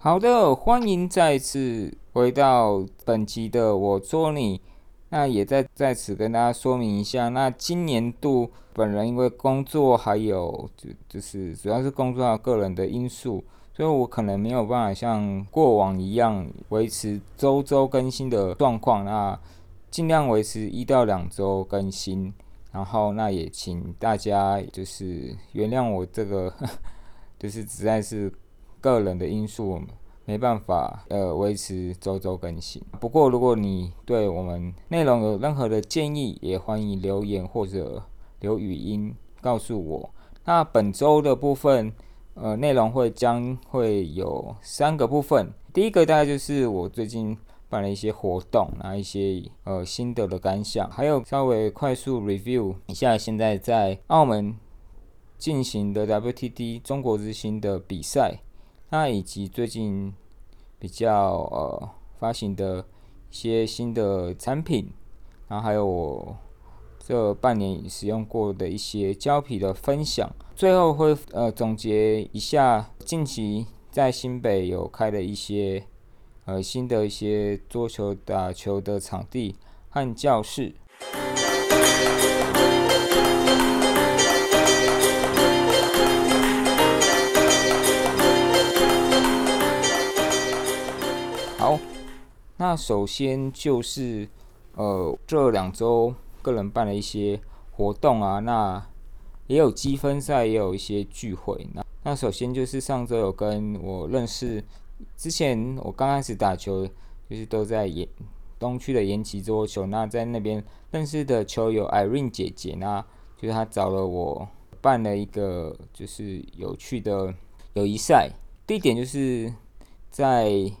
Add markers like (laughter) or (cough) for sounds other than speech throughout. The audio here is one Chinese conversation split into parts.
好的，欢迎再次回到本集的我做你。那也在在此跟大家说明一下，那今年度本人因为工作还有就就是主要是工作个人的因素，所以我可能没有办法像过往一样维持周周更新的状况，那尽量维持一到两周更新。然后那也请大家就是原谅我这个，(laughs) 就是实在是个人的因素。没办法，呃，维持周周更新。不过，如果你对我们内容有任何的建议，也欢迎留言或者留语音告诉我。那本周的部分，呃，内容会将会有三个部分。第一个大概就是我最近办了一些活动，然后一些呃心得的感想，还有稍微快速 review 一下现在在澳门进行的 WTD 中国之星的比赛。那以及最近比较呃发行的一些新的产品，然后还有我这半年使用过的一些胶皮的分享，最后会呃总结一下近期在新北有开的一些呃新的一些桌球打球的场地和教室。那首先就是，呃，这两周个人办了一些活动啊，那也有积分赛，也有一些聚会。那那首先就是上周有跟我认识，之前我刚开始打球就是都在延东区的延吉桌球，那在那边认识的球友 Irene 姐姐，那就是她找了我办了一个就是有趣的友谊赛，地点就是在。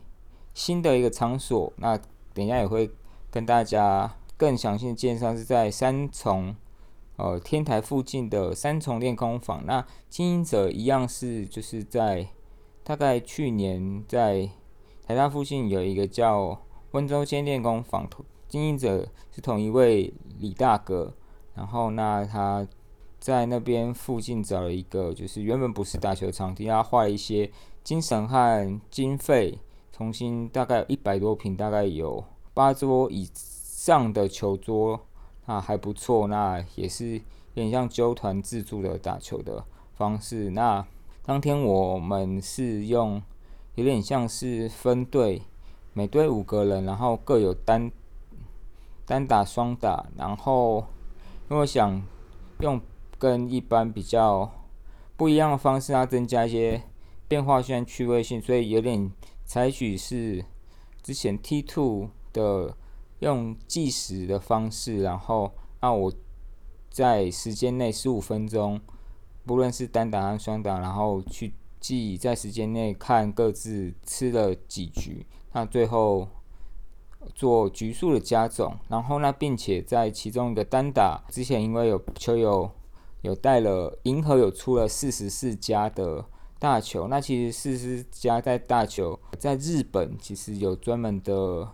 新的一个场所，那等一下也会跟大家更详细的介绍，是在三重呃天台附近的三重练功房。那经营者一样是就是在大概去年在台大附近有一个叫温州间练功房，经营者是同一位李大哥。然后那他在那边附近找了一个，就是原本不是打球场地，他花了一些精神和经费。重新大概一百多平，大概有八桌以上的球桌，那还不错。那也是有点像纠团自助的打球的方式。那当天我们是用有点像是分队，每队五个人，然后各有单单打、双打。然后因为想用跟一般比较不一样的方式，它增加一些变化性、趣味性，所以有点。采取是之前 T two 的用计时的方式，然后让我在时间内十五分钟，不论是单打和双打，然后去计在时间内看各自吃了几局，那最后做局数的加总，然后呢，并且在其中一个单打之前，因为有球友有带了银河有出了四十四加的。大球，那其实四十家在大球，在日本其实有专门的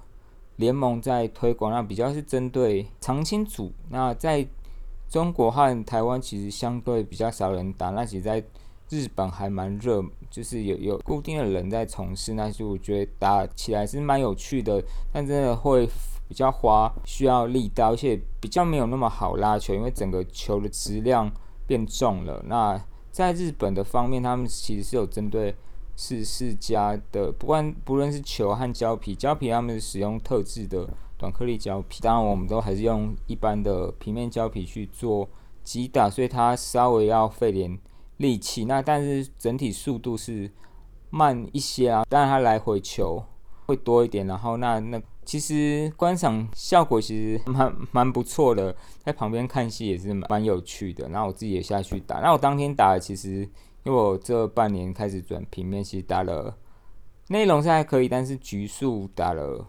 联盟在推广，那比较是针对长青组。那在中国和台湾其实相对比较少人打，那其实在日本还蛮热，就是有有固定的人在从事，那就我觉得打起来是蛮有趣的，但真的会比较花，需要力道，而且比较没有那么好拉球，因为整个球的质量变重了。那在日本的方面，他们其实是有针对四四家的，不管不论是球和胶皮，胶皮他们使用特制的短颗粒胶皮，当然我们都还是用一般的平面胶皮去做击打，所以它稍微要费点力气。那但是整体速度是慢一些啊，当然它来回球会多一点，然后那那。其实观赏效果其实蛮蛮不错的，在旁边看戏也是蛮有趣的。然后我自己也下去打，那我当天打的其实，因为我这半年开始转平面，其实打了内容是还可以，但是局数打了，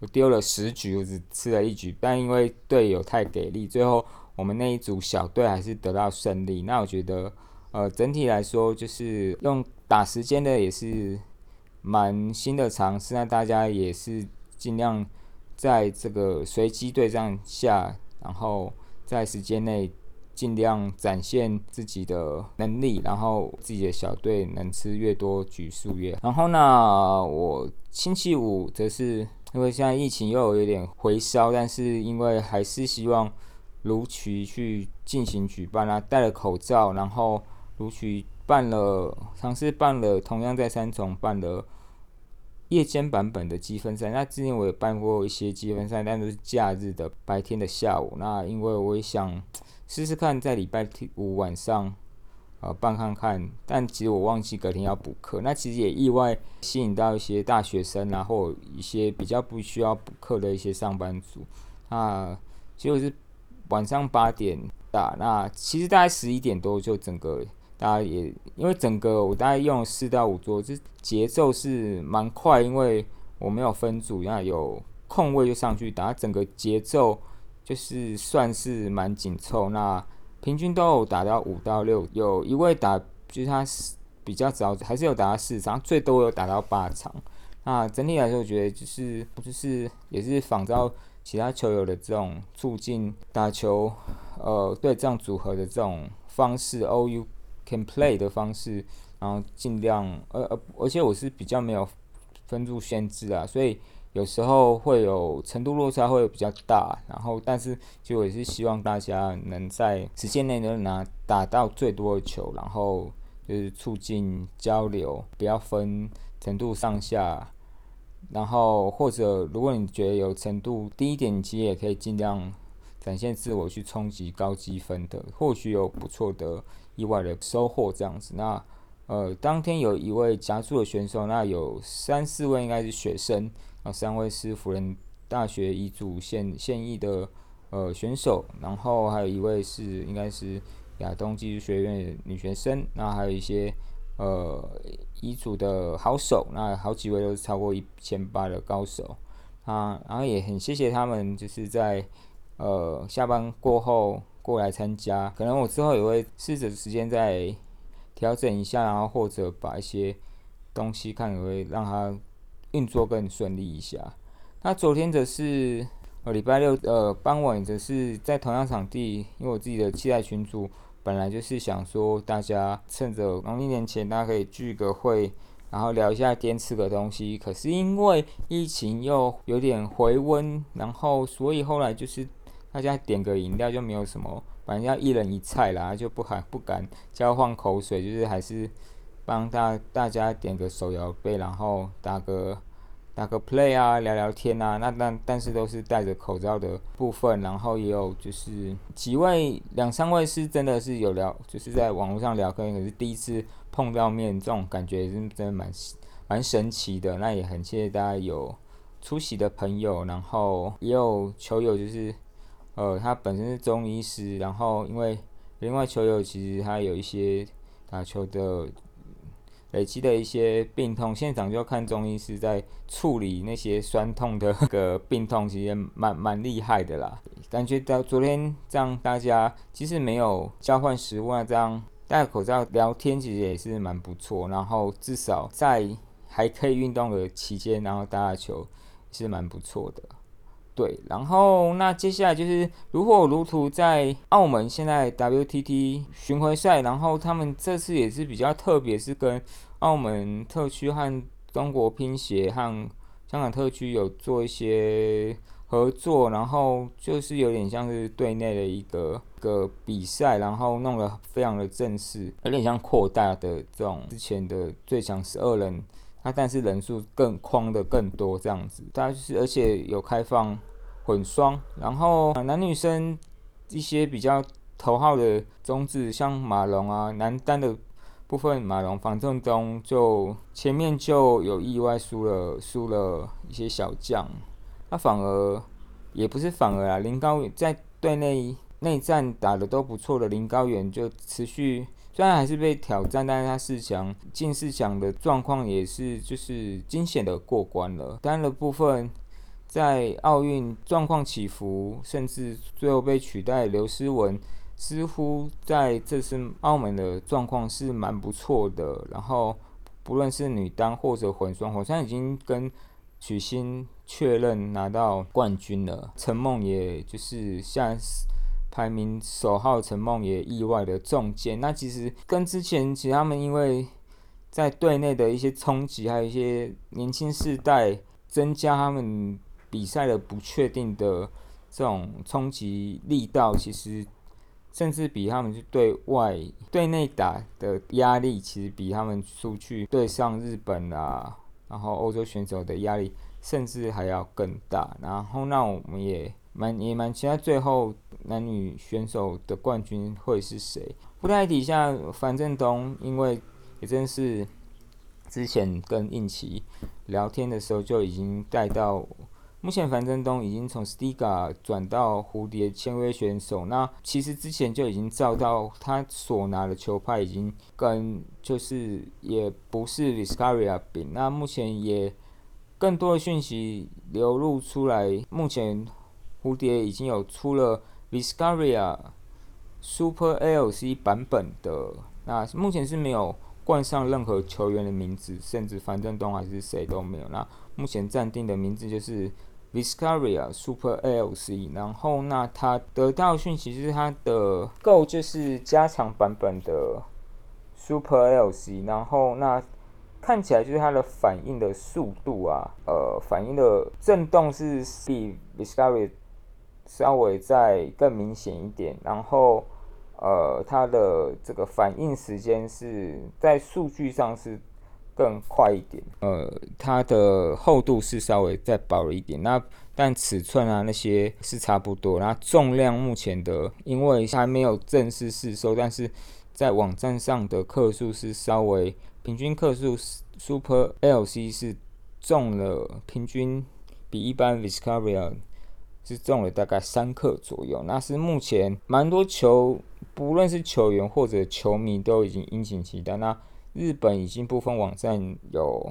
我丢了十局，我只吃了一局。但因为队友太给力，最后我们那一组小队还是得到胜利。那我觉得，呃，整体来说就是用打时间的也是蛮新的尝试，那大家也是。尽量在这个随机对战下，然后在时间内尽量展现自己的能力，然后自己的小队能吃越多局数越。然后呢，我星期五则是因为现在疫情又有一点回烧，但是因为还是希望如期去进行举办啊，戴了口罩，然后如期办了，尝试办了，同样在三重办了。夜间版本的积分赛，那之前我也办过一些积分赛，但都是假日的白天的下午。那因为我也想试试看在礼拜五晚上，呃，办看看。但其实我忘记隔天要补课，那其实也意外吸引到一些大学生啊，或一些比较不需要补课的一些上班族。那结果是晚上八点打，那其实大概十一点多就整个。大家也因为整个我大概用四到五桌，这节奏是蛮快，因为我没有分组，那有空位就上去打，整个节奏就是算是蛮紧凑。那平均都有打到五到六，有一位打就是他比较早，还是有打到四场，最多有打到八场。那整体来说，我觉得就是就是也是仿照其他球友的这种促进打球，呃，对这样组合的这种方式，OU。Can play 的方式，然后尽量，呃呃，而且我是比较没有分数限制啊，所以有时候会有程度落差会比较大，然后但是就也是希望大家能在时间内能拿打到最多的球，然后就是促进交流，不要分程度上下，然后或者如果你觉得有程度低一点，其实也可以尽量展现自我去冲击高积分的，或许有不错的。意外的收获这样子，那呃，当天有一位加速的选手，那有三四位应该是学生，啊，三位是辅仁大学乙组现现役的呃选手，然后还有一位是应该是亚东技术学院女学生，那还有一些呃乙组的好手，那好几位都是超过一千八的高手啊，然后也很谢谢他们，就是在呃下班过后。过来参加，可能我之后也会试着时间再调整一下，然后或者把一些东西看也会让它运作更顺利一下。那昨天则是呃礼拜六呃傍晚则是在同样场地，因为我自己的期待群组本来就是想说大家趁着农历年前大家可以聚个会，然后聊一下天吃个东西。可是因为疫情又有点回温，然后所以后来就是。大家点个饮料就没有什么，反正要一人一菜啦，就不敢不敢交换口水，就是还是帮大大家点个手摇杯，然后打个打个 play 啊，聊聊天啊。那但但是都是戴着口罩的部分，然后也有就是几位两三位是真的是有聊，就是在网络上聊天，可是第一次碰到面，这种感觉是真的蛮蛮神奇的。那也很谢谢大家有出席的朋友，然后也有球友就是。呃，他本身是中医师，然后因为另外球友其实他有一些打球的累积的一些病痛，现场就看中医师在处理那些酸痛的个病痛，其实蛮蛮厉害的啦。感觉到昨天这样大家其实没有交换食物啊，这样戴口罩聊天其实也是蛮不错。然后至少在还可以运动的期间，然后打打球是蛮不错的。对，然后那接下来就是如火如荼在澳门现在 WTT 巡回赛，然后他们这次也是比较特别，是跟澳门特区和中国乒协和香港特区有做一些合作，然后就是有点像是队内的一个个比赛，然后弄得非常的正式，有点像扩大的这种之前的最强十二人。那但是人数更框的更多这样子，大家就是而且有开放混双，然后男女生一些比较头号的中字，像马龙啊，男单的部分马龙反正中就前面就有意外输了输了一些小将，他反而也不是反而啊，林高远在队内内战打的都不错的林高远就持续。虽然还是被挑战，但是他四强进四强的状况也是就是惊险的过关了。单的部分在奥运状况起伏，甚至最后被取代。刘诗雯似乎在这次澳门的状况是蛮不错的。然后不论是女单或者混双，好像已经跟许昕确认拿到冠军了。陈梦也就是像排名首号陈梦也意外的中箭。那其实跟之前其实他们因为在队内的一些冲击，还有一些年轻世代增加他们比赛的不确定的这种冲击力道，其实甚至比他们去对外对内打的压力，其实比他们出去对上日本啊，然后欧洲选手的压力，甚至还要更大。然后那我们也蛮也蛮期待最后男女选手的冠军会是谁。不太底下樊振东，因为也真是之前跟应奇聊天的时候就已经带到，目前樊振东已经从 Stiga 转到蝴蝶签约选手。那其实之前就已经照到他所拿的球拍已经跟就是也不是 Viscaria 比。那目前也更多的讯息流露出来，目前蝴蝶已经有出了 Viscaria Super LC 版本的，那目前是没有。冠上任何球员的名字，甚至樊振东还是谁都没有。那目前暂定的名字就是 Viscaria Super LC。然后，那他得到讯息就是他的 Go 就是加强版本的 Super LC。然后，那看起来就是它的反应的速度啊，呃，反应的震动是比 Viscaria 稍微再更明显一点。然后。呃，它的这个反应时间是在数据上是更快一点。呃，它的厚度是稍微再薄了一点。那但尺寸啊那些是差不多。那重量目前的，因为还没有正式试售，但是在网站上的克数是稍微平均克数，Super LC 是重了平均比一般 Viscaria 是重了大概三克左右。那是目前蛮多球。不论是球员或者球迷都已经殷切期待。那日本已经部分网站有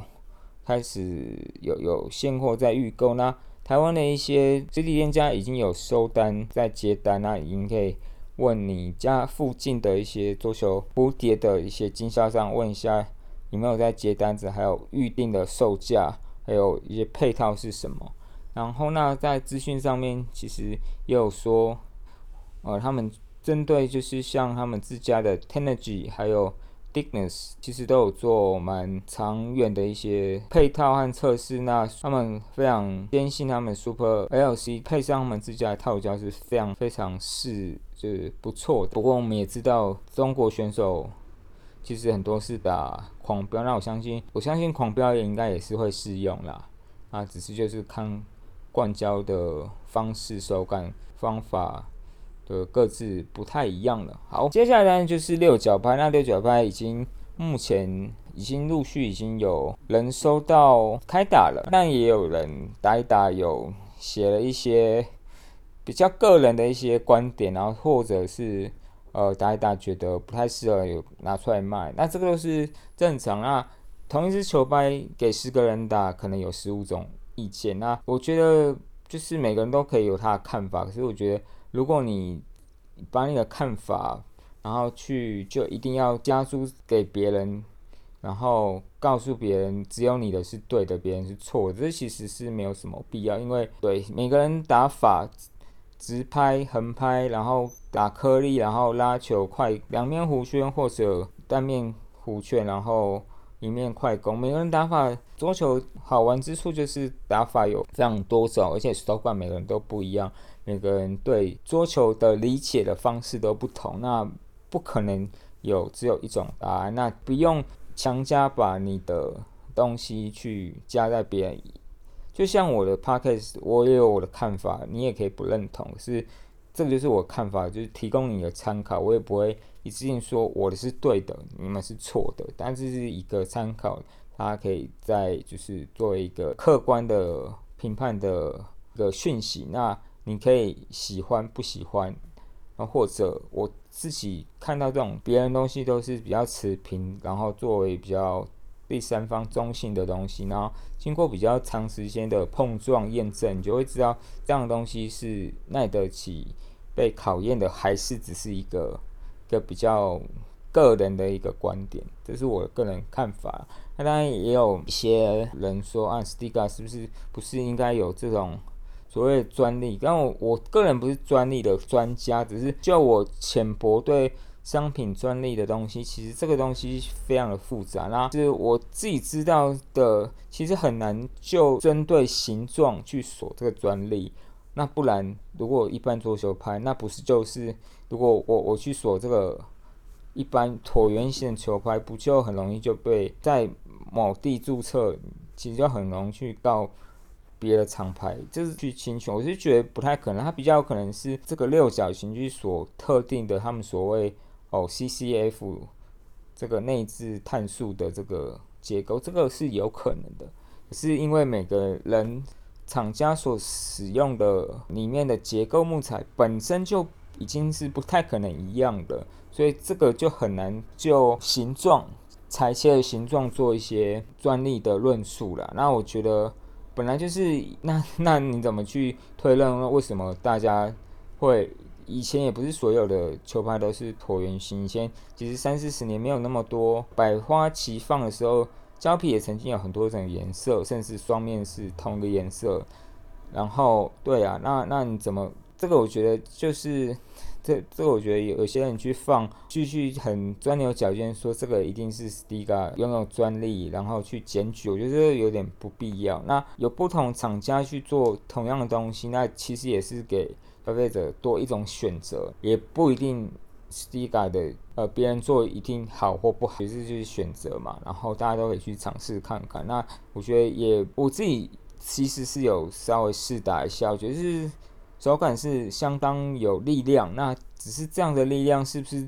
开始有有现货在预购。那台湾的一些实体店家已经有收单在接单。那已经可以问你家附近的一些桌球蝴蝶的一些经销商问一下有没有在接单子，还有预定的售价，还有一些配套是什么。然后那在资讯上面其实也有说，呃，他们。针对就是像他们自家的 Tenergy 还有 Digness，其实都有做蛮长远的一些配套和测试。那他们非常坚信他们 Super LC 配上他们自家的套胶是非常非常是就是不错的。不过我们也知道中国选手其实很多是打狂飙，那我相信我相信狂飙也应该也是会适用啦。啊，只是就是看灌胶的方式、手感、方法。的，各自不太一样了。好，接下来呢就是六角拍。那六角拍已经目前已经陆续已经有人收到开打了，但也有人打一打，有写了一些比较个人的一些观点，然后或者是呃打一打觉得不太适合有拿出来卖。那这个都是正常。啊同一支球拍给十个人打，可能有十五种意见。那我觉得就是每个人都可以有他的看法，可是我觉得。如果你把你的看法，然后去就一定要加注给别人，然后告诉别人只有你的是对的，别人是错的，这其实是没有什么必要。因为对每个人打法，直拍、横拍，然后打颗粒，然后拉球快，两面弧圈或者单面弧圈，然后一面快攻，每个人打法桌球好玩之处就是打法有非常多种，而且手感每个人都不一样。每个人对桌球的理解的方式都不同，那不可能有只有一种答案。那不用强加把你的东西去加在别人。就像我的 podcast，我也有我的看法，你也可以不认同。是，这个就是我看法，就是提供你的参考。我也不会一次性说我的是对的，你们是错的。但这是一个参考，大家可以在就是作为一个客观的评判的一个讯息。那你可以喜欢不喜欢，然后或者我自己看到这种别人东西都是比较持平，然后作为比较第三方中性的东西，然后经过比较长时间的碰撞验证，你就会知道这样的东西是耐得起被考验的，还是只是一个一个比较个人的一个观点，这是我个人看法。那当然也有一些人说啊，Stiga 是不是不是应该有这种？所谓专利。但我我个人不是专利的专家，只是就我浅薄对商品专利的东西，其实这个东西非常的复杂。那是我自己知道的，其实很难就针对形状去锁这个专利。那不然，如果一般桌球拍，那不是就是如果我我去锁这个一般椭圆形的球拍，不就很容易就被在某地注册，其实就很容易去告别的厂牌，就是去侵权。我是觉得不太可能，它比较可能是这个六角形去锁特定的他们所谓哦 CCF 这个内置碳素的这个结构，这个是有可能的。可是因为每个人。厂家所使用的里面的结构木材本身就已经是不太可能一样的，所以这个就很难就形状裁切的形状做一些专利的论述了。那我觉得本来就是那那你怎么去推论为什么大家会以前也不是所有的球拍都是椭圆形，以前其实三四十年没有那么多百花齐放的时候。胶皮也曾经有很多种颜色，甚至双面是同一个颜色。然后，对啊，那那你怎么这个？我觉得就是这这个，我觉得有有些人去放，继续很钻牛角尖，说这个一定是 Stiga 拥有专利，然后去检举，我觉得有点不必要。那有不同厂家去做同样的东西，那其实也是给消费者多一种选择，也不一定。Stiga 的呃，别人做一定好或不好，其实就是选择嘛。然后大家都可以去尝试看看。那我觉得也我自己其实是有稍微试打一下，我觉得是手感是相当有力量。那只是这样的力量是不是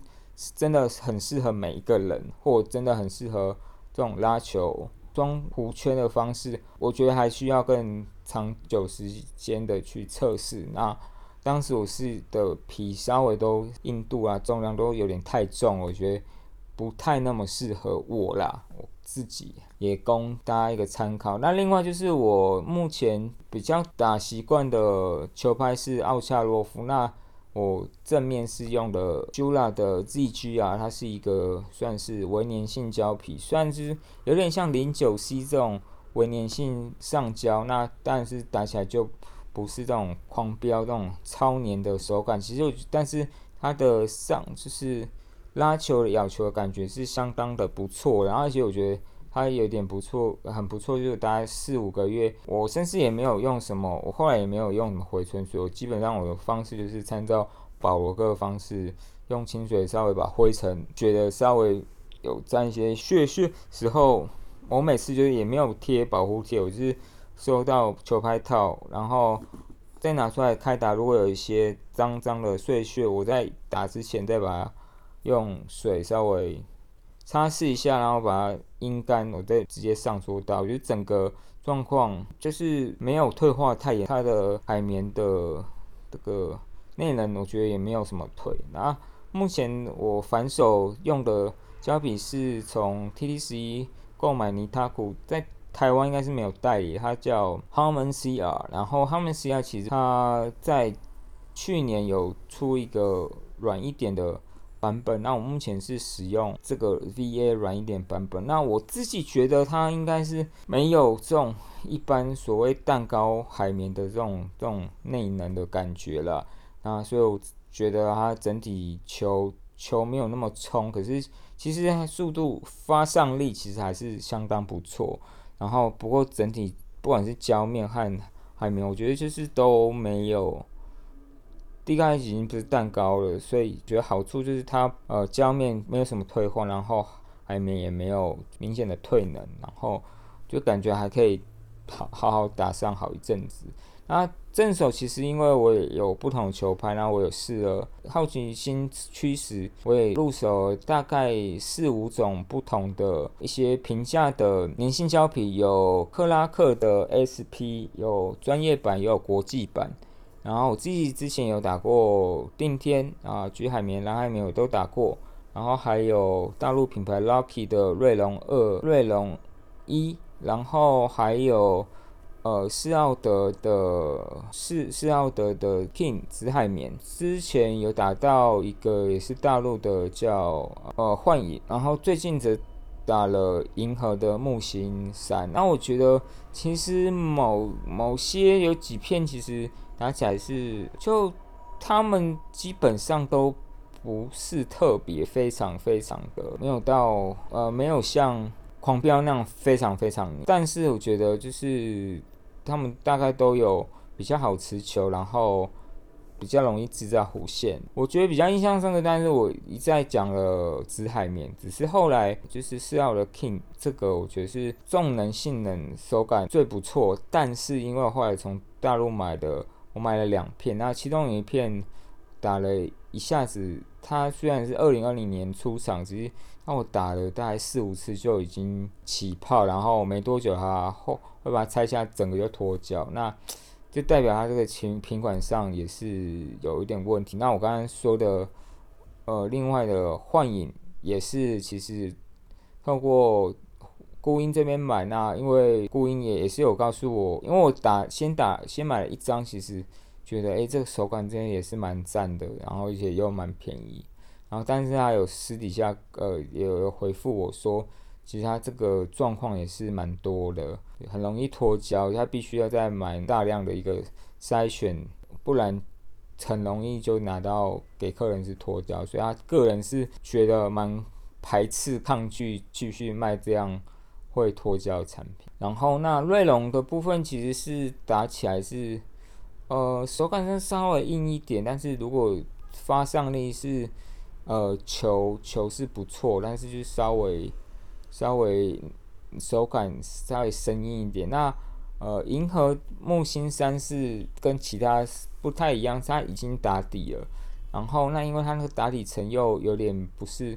真的很适合每一个人，或真的很适合这种拉球装弧圈的方式？我觉得还需要更长久时间的去测试。那当时我是的皮稍微都硬度啊重量都有点太重，我觉得不太那么适合我啦，我自己也供大家一个参考。那另外就是我目前比较打习惯的球拍是奥恰洛夫，那我正面是用的 Jula 的 ZG 啊，它是一个算是微粘性胶皮，算是有点像零九 C 这种微粘性上胶，那但是打起来就。不是这种狂飙、这种超黏的手感，其实，但是它的上就是拉球、咬球的感觉是相当的不错，然后而且我觉得它有点不错，很不错，就是大概四五个月，我甚至也没有用什么，我后来也没有用回春水，我基本上我的方式就是参照保罗哥的方式，用清水稍微把灰尘觉得稍微有沾一些血血时候，我每次就是也没有贴保护贴，我就是。收到球拍套，然后再拿出来开打。如果有一些脏脏的碎屑，我在打之前再把它用水稍微擦拭一下，然后把它阴干，我再直接上桌打。我觉得整个状况就是没有退化太严，它的海绵的这个内能，我觉得也没有什么退。那目前我反手用的胶笔是从 T T 十一购买尼塔古在。台湾应该是没有代理，它叫 Harmon CR。然后 Harmon CR 其实它在去年有出一个软一点的版本，那我目前是使用这个 VA 软一点版本。那我自己觉得它应该是没有这种一般所谓蛋糕海绵的这种这种内能的感觉了。那所以我觉得它整体球球没有那么冲，可是其实速度发上力其实还是相当不错。然后，不过整体不管是胶面和海绵，我觉得就是都没有，第一个已经不是蛋糕了，所以觉得好处就是它呃胶面没有什么退化，然后海绵也没有明显的退能，然后就感觉还可以好好好打上好一阵子。那正手其实因为我也有不同的球拍，然后我有试了，好奇心驱使，我也入手大概四五种不同的一些平价的粘性胶皮，有克拉克的 SP，有专业版，也有国际版。然后我自己之前有打过定天啊、橘海绵、蓝海绵我都打过，然后还有大陆品牌 Lucky 的锐龙二、锐龙一，然后还有。呃，施奥德的是施奥德的 King 紫海绵，之前有打到一个也是大陆的叫呃幻影，然后最近则打了银河的木星三。那我觉得其实某某些有几片其实打起来是就他们基本上都不是特别非常非常的没有到呃没有像狂飙那样非常非常，但是我觉得就是他们大概都有比较好持球，然后。比较容易制造弧线，我觉得比较印象深刻。但是我一再讲了紫海绵，只是后来就是四号的 King 这个，我觉得是重能性能手感最不错。但是因为我后来从大陆买的，我买了两片，那其中有一片打了一下子，它虽然是二零二零年出厂，只是那我打了大概四五次就已经起泡，然后没多久它后会把它拆下，整个就脱胶。那就代表它这个琴品管上也是有一点问题。那我刚刚说的，呃，另外的幻影也是，其实透过顾音这边买，那因为顾音也也是有告诉我，因为我打先打先买了一张，其实觉得诶这个手感真的也是蛮赞的，然后而且又蛮便宜，然后但是他有私底下呃有回复我说。其实他这个状况也是蛮多的，很容易脱胶，他必须要再买大量的一个筛选，不然很容易就拿到给客人是脱胶，所以他个人是觉得蛮排斥、抗拒继续卖这样会脱胶产品。然后那锐龙的部分其实是打起来是，呃，手感上稍微硬一点，但是如果发上力是，呃，球球是不错，但是就稍微。稍微手感稍微生硬一点。那呃，银河木星三是跟其他不太一样，它已经打底了。然后那因为它那个打底层又有点不是，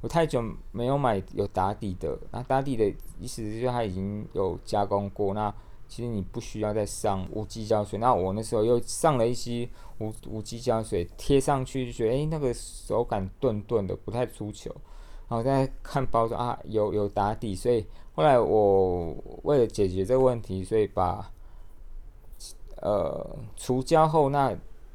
我太久没有买有打底的。那打底的意思就是它已经有加工过。那其实你不需要再上无机胶水。那我那时候又上了一些无无机胶水贴上去，就觉得诶，那个手感顿顿的，不太出球。然后再看包装啊，有有打底，所以后来我为了解决这个问题，所以把呃除胶后，那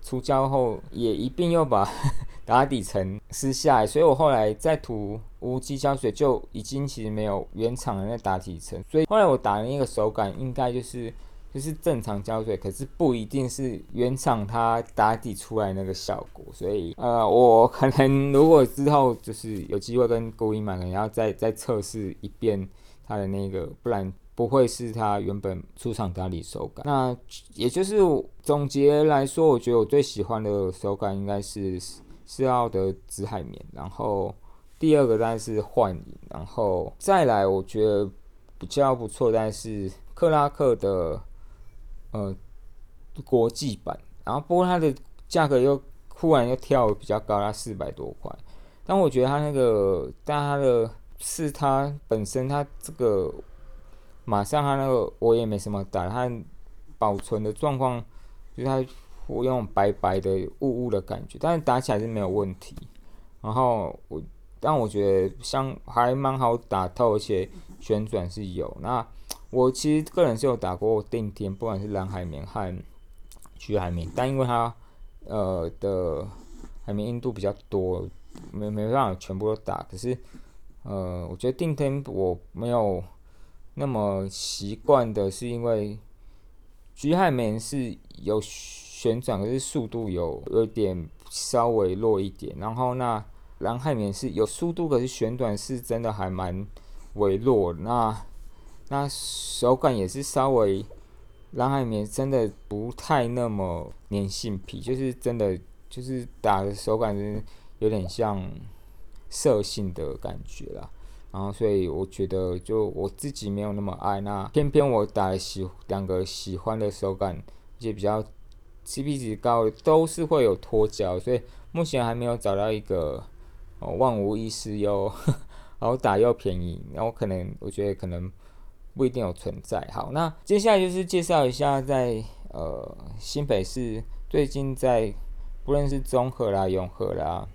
出胶后也一并又把 (laughs) 打底层撕下来，所以我后来再涂无机胶水就已经其实没有原厂的那打底层，所以后来我打的那个手感应该就是。就是正常胶水，可是不一定是原厂它打底出来那个效果，所以呃，我可能如果之后就是有机会跟勾音买，可能要再再测试一遍它的那个，不然不会是它原本出厂打理手感。那也就是总结来说，我觉得我最喜欢的手感应该是斯奥的紫海绵，然后第二个当然是幻影，然后再来我觉得比较不错，但是克拉克的。呃，国际版，然后不过它的价格又忽然又跳比较高，它四百多块。但我觉得它那个，但它的是它本身它这个马上它那个我也没什么打，它保存的状况就是它我用白白的雾雾的感觉，但是打起来是没有问题。然后我但我觉得像还蛮好打透，而且旋转是有那。我其实个人是有打过定天，不管是蓝海绵和橘海绵，但因为它呃的海绵硬度比较多，没没办法全部都打。可是呃，我觉得定天我没有那么习惯的，是因为橘海绵是有旋转，可是速度有有点稍微弱一点。然后那蓝海绵是有速度，可是旋转是真的还蛮微弱。那那手感也是稍微蓝海绵真的不太那么粘性皮，就是真的就是打的手感是有点像色性的感觉啦。然后所以我觉得就我自己没有那么爱，那偏偏我打喜两个喜欢的手感，而且比较 CP 值高的，都是会有脱胶，所以目前还没有找到一个哦万无一失又 (laughs) 好打又便宜，然后可能我觉得可能。不一定有存在。好，那接下来就是介绍一下，在呃新北市最近在不论是中和啦、永和啦、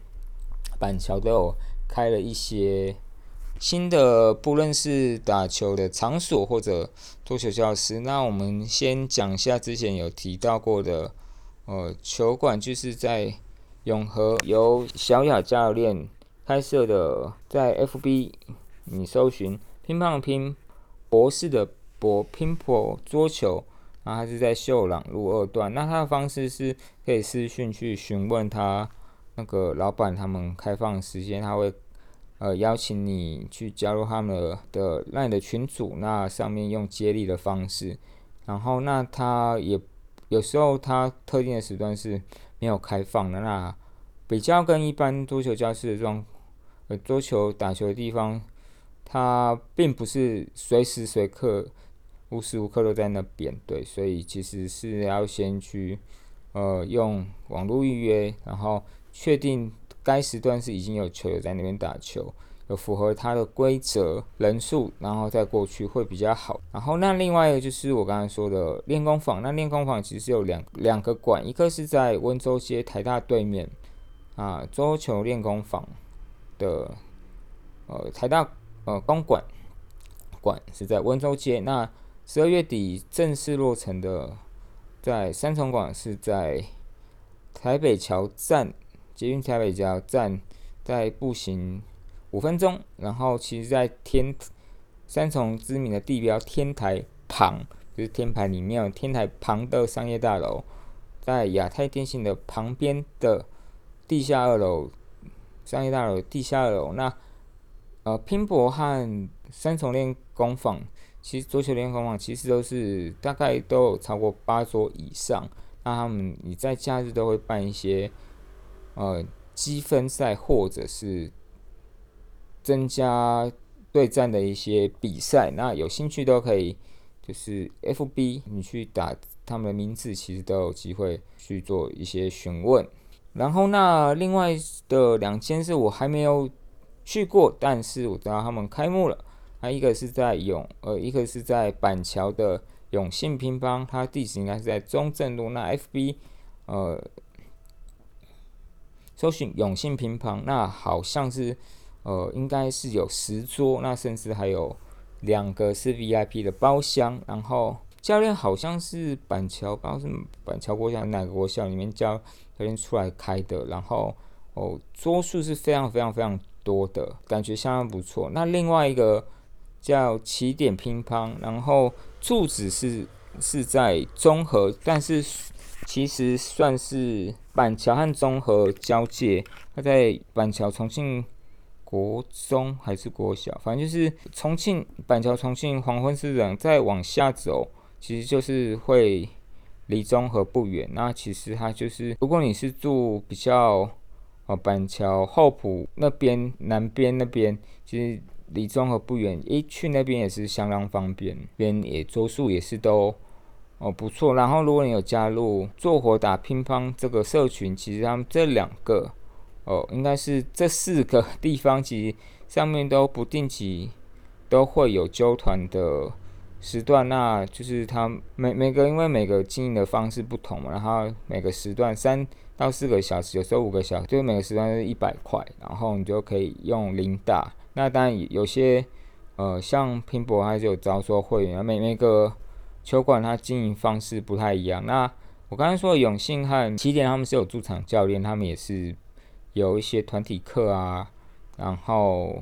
板桥都有开了一些新的，不论是打球的场所或者桌球教室。那我们先讲一下之前有提到过的，呃，球馆就是在永和由小雅教练开设的，在 FB。你搜寻乒乓乒博士的博乒博桌球，然后他是在秀朗路二段。那他的方式是可以私讯去询问他那个老板，他们开放时间，他会呃邀请你去加入他们的那你的群组。那上面用接力的方式，然后那他也有时候他特定的时段是没有开放的。那比较跟一般桌球教室的这种呃桌球打球的地方。它并不是随时随刻、无时无刻都在那边，对，所以其实是要先去呃用网络预约，然后确定该时段是已经有球友在那边打球，有符合它的规则人数，然后再过去会比较好。然后那另外一个就是我刚才说的练功房，那练功房其实有两两个馆，一个是在温州街台大对面啊，桌球练功房的呃台大。呃，公馆馆是在温州街。那十二月底正式落成的，在三重馆是在台北桥站，捷运台北桥站，在步行五分钟。然后其实，在天三重知名的地标天台旁，就是天台里面天台旁的商业大楼，在亚太电信的旁边的地下二楼，商业大楼地下二楼那。呃，拼搏和三重练功坊，其实桌球练功坊其实都是大概都有超过八桌以上。那他们你在假日都会办一些呃积分赛，或者是增加对战的一些比赛。那有兴趣都可以，就是 FB 你去打他们的名字，其实都有机会去做一些询问。然后那另外的两间是我还没有。去过，但是我知道他们开幕了。那一个是在永，呃，一个是在板桥的永信乒乓，它地址应该是在中正路。那 FB，呃，搜寻永信乒乓，那好像是，呃，应该是有十桌，那甚至还有两个是 VIP 的包厢。然后教练好像是板桥，不知道是板桥国小哪个国小里面教教练出来开的。然后哦，桌数是非常非常非常。多的感觉相当不错。那另外一个叫起点乒乓，然后住址是是在中和，但是其实算是板桥和中和交界。它在板桥重庆国中还是国小，反正就是重庆板桥重庆黄昏市场，再往下走，其实就是会离中和不远。那其实它就是，如果你是住比较。哦，板桥后埔那边南边那边，其实离中和不远，一，去那边也是相当方便，边也住宿也是都哦不错。然后如果你有加入做活打乒乓这个社群，其实他们这两个哦，应该是这四个地方，其实上面都不定期都会有揪团的时段，那就是他每每个因为每个经营的方式不同嘛，然后每个时段三。到四个小时，有时候五个小时，就是每个时段是一百块，然后你就可以用零打。那当然有些，呃，像拼搏还是有招收会员，每每个球馆它经营方式不太一样。那我刚才说的永信和起点他们是有驻场教练，他们也是有一些团体课啊，然后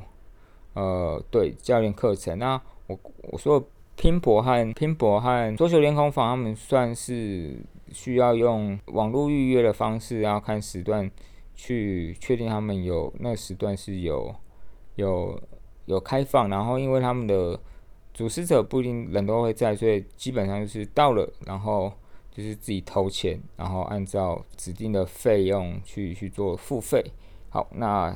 呃，对教练课程。那我我说拼搏和拼搏和桌球联空房，他们算是。需要用网络预约的方式，然后看时段去确定他们有那时段是有有有开放，然后因为他们的主持者不一定人都会在，所以基本上就是到了，然后就是自己投钱，然后按照指定的费用去去做付费。好，那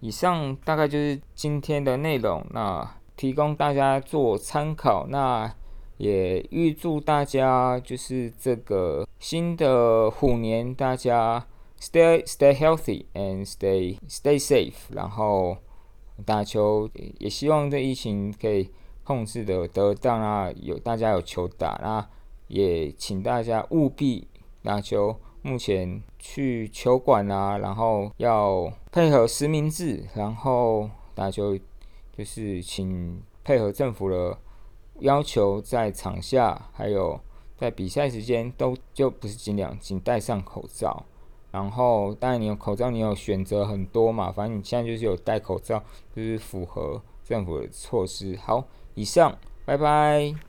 以上大概就是今天的内容，那提供大家做参考。那也预祝大家就是这个新的虎年，大家 stay stay healthy and stay stay safe。然后打球也希望这疫情可以控制的得当啊，有大家有球打那也请大家务必打球。目前去球馆啊，然后要配合实名制，然后打球就是请配合政府的。要求在场下还有在比赛时间都就不是尽量仅戴上口罩，然后当然你有口罩，你有选择很多嘛，反正你现在就是有戴口罩，就是符合政府的措施。好，以上，拜拜。